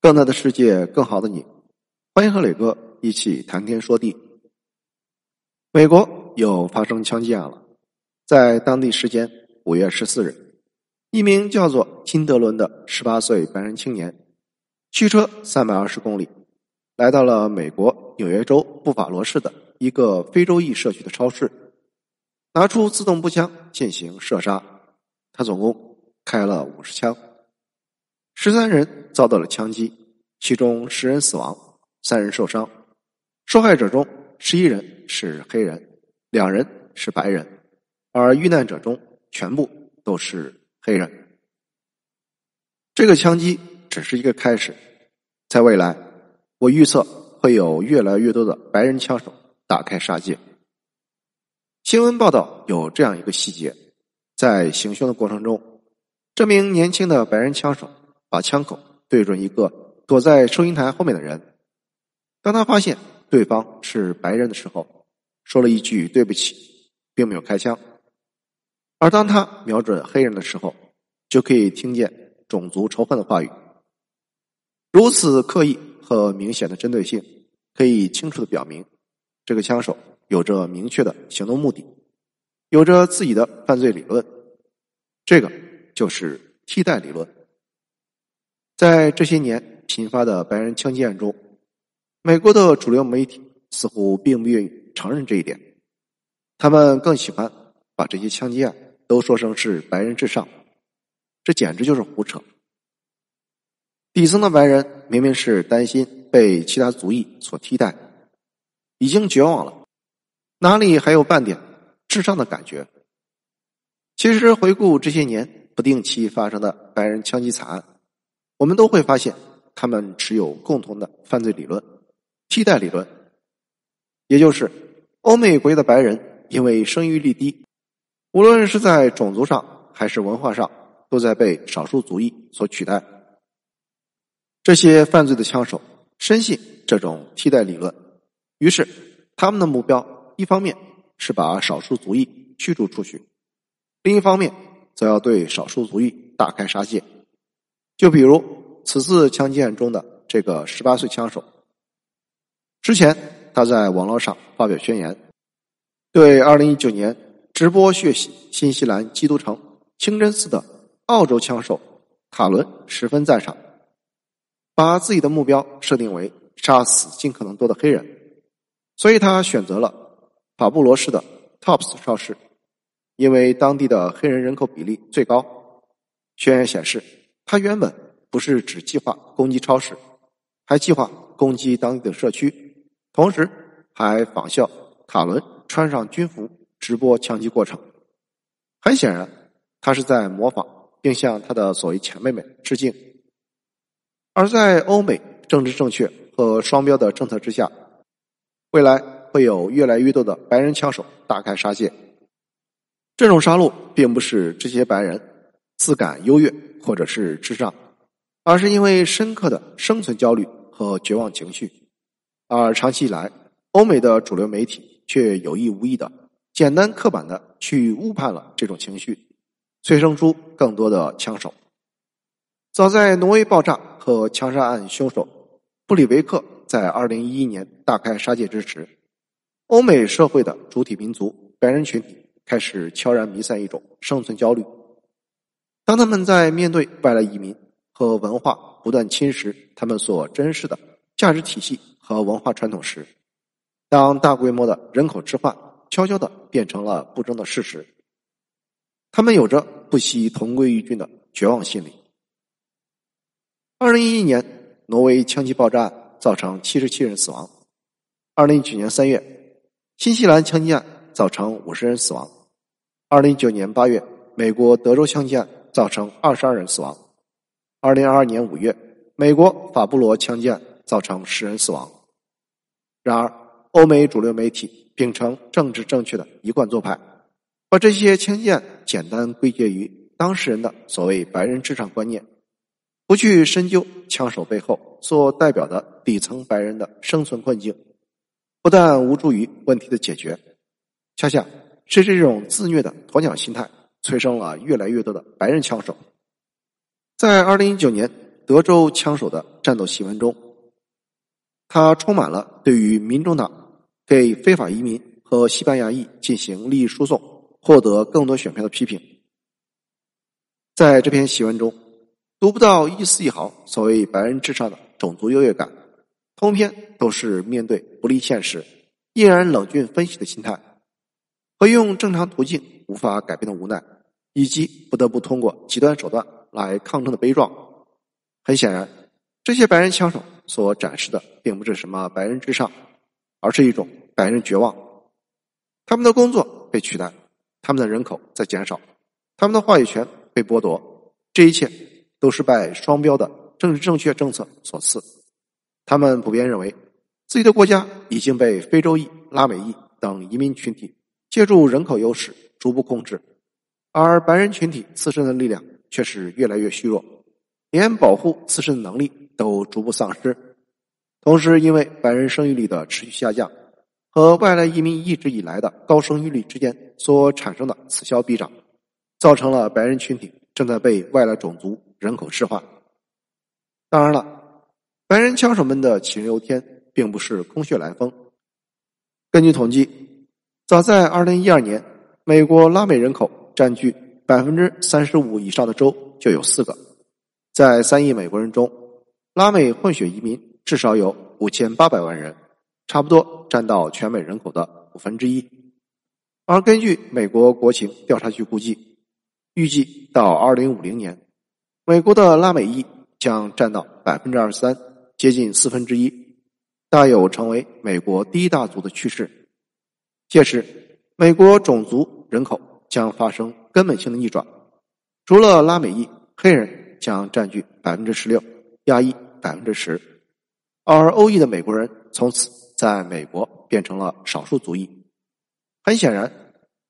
更大的世界，更好的你，欢迎和磊哥一起谈天说地。美国又发生枪击案了，在当地时间五月十四日，一名叫做金德伦的十八岁白人青年，驱车三百二十公里，来到了美国纽约州布法罗市的一个非洲裔社区的超市，拿出自动步枪进行射杀。他总共开了五十枪。十三人遭到了枪击，其中十人死亡，三人受伤。受害者中十一人是黑人，两人是白人，而遇难者中全部都是黑人。这个枪击只是一个开始，在未来，我预测会有越来越多的白人枪手大开杀戒。新闻报道有这样一个细节：在行凶的过程中，这名年轻的白人枪手。把枪口对准一个躲在收银台后面的人。当他发现对方是白人的时候，说了一句“对不起”，并没有开枪。而当他瞄准黑人的时候，就可以听见种族仇恨的话语。如此刻意和明显的针对性，可以清楚的表明，这个枪手有着明确的行动目的，有着自己的犯罪理论。这个就是替代理论。在这些年频发的白人枪击案中，美国的主流媒体似乎并不愿意承认这一点。他们更喜欢把这些枪击案都说成是白人至上，这简直就是胡扯。底层的白人明明是担心被其他族裔所替代，已经绝望了，哪里还有半点至上的感觉？其实回顾这些年不定期发生的白人枪击惨案。我们都会发现，他们持有共同的犯罪理论——替代理论，也就是欧美国家的白人因为生育率低，无论是在种族上还是文化上，都在被少数族裔所取代。这些犯罪的枪手深信这种替代理论，于是他们的目标一方面是把少数族裔驱逐出去，另一方面则要对少数族裔大开杀戒。就比如此次枪击案中的这个十八岁枪手，之前他在网络上发表宣言，对二零一九年直播血洗新西兰基督城清真寺的澳洲枪手塔伦十分赞赏，把自己的目标设定为杀死尽可能多的黑人，所以他选择了法布罗市的 Tops 超市，因为当地的黑人人口比例最高。宣言显示。他原本不是只计划攻击超市，还计划攻击当地的社区，同时还仿效塔伦穿上军服直播枪击过程。很显然，他是在模仿并向他的所谓前辈们致敬。而在欧美政治正确和双标的政策之下，未来会有越来越多的白人枪手大开杀戒。这种杀戮并不是这些白人自感优越。或者是智障，而是因为深刻的生存焦虑和绝望情绪，而长期以来，欧美的主流媒体却有意无意的简单刻板的去误判了这种情绪，催生出更多的枪手。早在挪威爆炸和枪杀案凶手布里维克在二零一一年大开杀戒之时，欧美社会的主体民族白人群体开始悄然弥散一种生存焦虑。当他们在面对外来移民和文化不断侵蚀他们所珍视的价值体系和文化传统时，当大规模的人口置换悄悄的变成了不争的事实，他们有着不惜同归于尽的绝望心理。二零一一年，挪威枪击爆炸案造成七十七人死亡；二零一九年三月，新西兰枪击案造成五十人死亡；二零一九年八月，美国德州枪击案。造成二十二人死亡。二零二二年五月，美国法布罗枪击案造成十人死亡。然而，欧美主流媒体秉承政治正确的一贯做派，把这些枪击案简单归结于当事人的所谓“白人至上”观念，不去深究枪手背后所代表的底层白人的生存困境，不但无助于问题的解决，恰恰是这种自虐的鸵鸟心态。催生了越来越多的白人枪手。在二零一九年德州枪手的战斗檄文中，他充满了对于民主党给非法移民和西班牙裔进行利益输送、获得更多选票的批评。在这篇檄文中，读不到一丝一毫所谓白人至上的种族优越感，通篇都是面对不利现实依然冷峻分析的心态，和用正常途径无法改变的无奈，以及不得不通过极端手段来抗争的悲壮。很显然，这些白人枪手所展示的并不是什么白人至上，而是一种白人绝望。他们的工作被取代，他们的人口在减少，他们的话语权被剥夺。这一切都是拜双标的政治正确政策所赐。他们普遍认为，自己的国家已经被非洲裔、拉美裔等移民群体借助人口优势逐步控制，而白人群体自身的力量却是越来越虚弱。连保护自身的能力都逐步丧失，同时因为白人生育率的持续下降和外来移民一直以来的高生育率之间所产生的此消彼长，造成了白人群体正在被外来种族人口赤化。当然了，白人枪手们的杞人忧天并不是空穴来风。根据统计，早在二零一二年，美国拉美人口占据百分之三十五以上的州就有四个。在三亿美国人中，拉美混血移民至少有五千八百万人，差不多占到全美人口的五分之一。而根据美国国情调查局估计，预计到二零五零年，美国的拉美裔将占到百分之二十三，接近四分之一，大有成为美国第一大族的趋势。届时，美国种族人口将发生根本性的逆转，除了拉美裔，黑人。将占据百分之十六，亚裔百分之十，而欧裔的美国人从此在美国变成了少数族裔。很显然，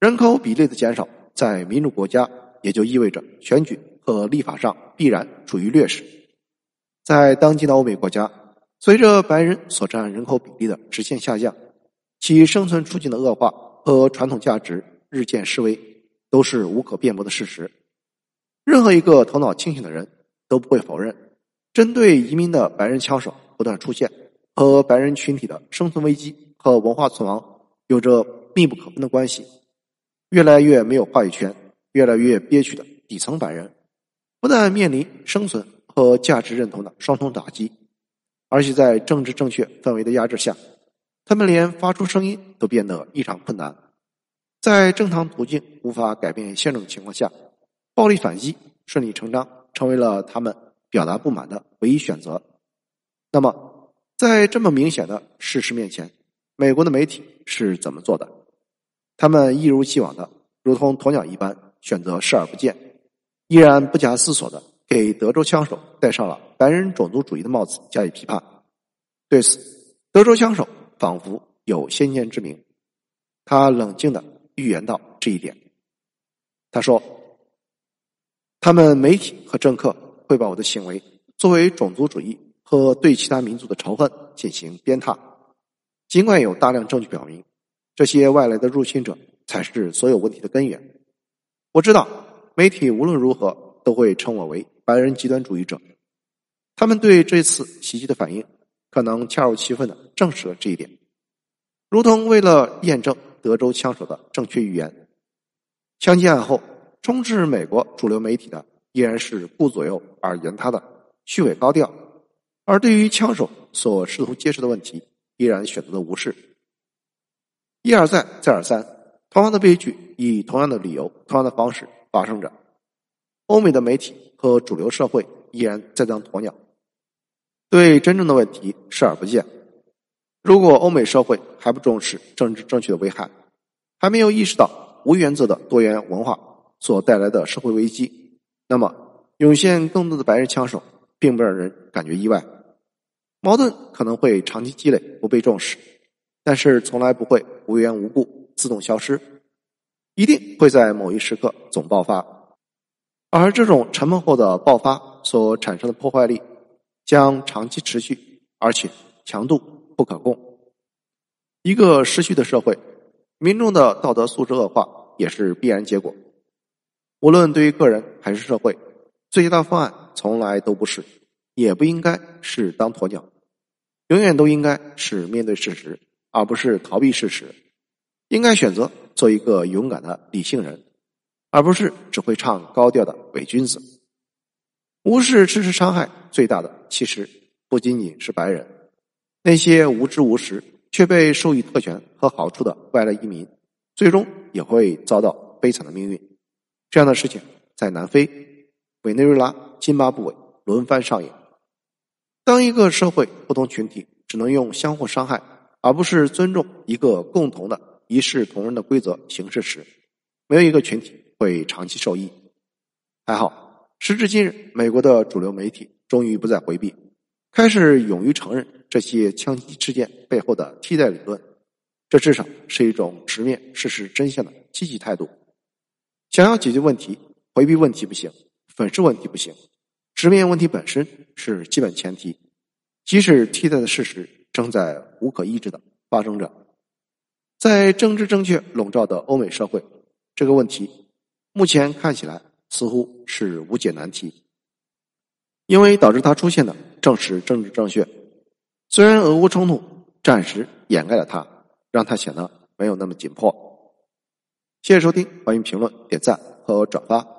人口比例的减少在民主国家也就意味着选举和立法上必然处于劣势。在当今的欧美国家，随着白人所占人口比例的直线下降，其生存处境的恶化和传统价值日渐式微，都是无可辩驳的事实。任何一个头脑清醒的人都不会否认，针对移民的白人枪手不断出现，和白人群体的生存危机和文化存亡有着密不可分的关系。越来越没有话语权、越来越憋屈的底层白人，不但面临生存和价值认同的双重打击，而且在政治正确氛围的压制下，他们连发出声音都变得异常困难。在正常途径无法改变现状的情况下。暴力反击顺理成章成为了他们表达不满的唯一选择。那么，在这么明显的事实面前，美国的媒体是怎么做的？他们一如既往的，如同鸵鸟一般选择视而不见，依然不假思索的给德州枪手戴上了白人种族主义的帽子加以批判。对此，德州枪手仿佛有先见之明，他冷静的预言到这一点。他说。他们媒体和政客会把我的行为作为种族主义和对其他民族的仇恨进行鞭挞，尽管有大量证据表明，这些外来的入侵者才是所有问题的根源。我知道媒体无论如何都会称我为白人极端主义者。他们对这次袭击的反应，可能恰如其分的证实了这一点，如同为了验证德州枪手的正确预言，枪击案后。充斥美国主流媒体的依然是顾左右而言他的虚伪高调，而对于枪手所试图揭示的问题，依然选择了无视。一而再，再而三，同样的悲剧以同样的理由、同样的方式发生着。欧美的媒体和主流社会依然在当鸵鸟，对真正的问题视而不见。如果欧美社会还不重视政治正确的危害，还没有意识到无原则的多元文化。所带来的社会危机，那么涌现更多的白人枪手，并不让人感觉意外。矛盾可能会长期积累，不被重视，但是从来不会无缘无故自动消失，一定会在某一时刻总爆发。而这种沉闷后的爆发所产生的破坏力，将长期持续，而且强度不可控。一个失序的社会，民众的道德素质恶化也是必然结果。无论对于个人还是社会，最佳的方案从来都不是也不应该是当鸵鸟，永远都应该是面对事实，而不是逃避事实。应该选择做一个勇敢的理性人，而不是只会唱高调的伪君子。无视事实伤害最大的，其实不仅仅是白人，那些无知无识却被授予特权和好处的外来移民，最终也会遭到悲惨的命运。这样的事情在南非、委内瑞拉、津巴布韦轮番上演。当一个社会不同群体只能用相互伤害，而不是尊重一个共同的。一视同仁的规则行事时，没有一个群体会长期受益。还好，时至今日，美国的主流媒体终于不再回避，开始勇于承认这些枪击事件背后的替代理论。这至少是一种直面事实真相的积极态度。想要解决问题，回避问题不行，粉饰问题不行，直面问题本身是基本前提。即使替代的事实正在无可抑制的发生着。在政治正确笼罩的欧美社会，这个问题目前看起来似乎是无解难题，因为导致它出现的正是政治正确。虽然俄乌冲突暂时掩盖了它，让它显得没有那么紧迫。谢谢收听，欢迎评论、点赞和转发。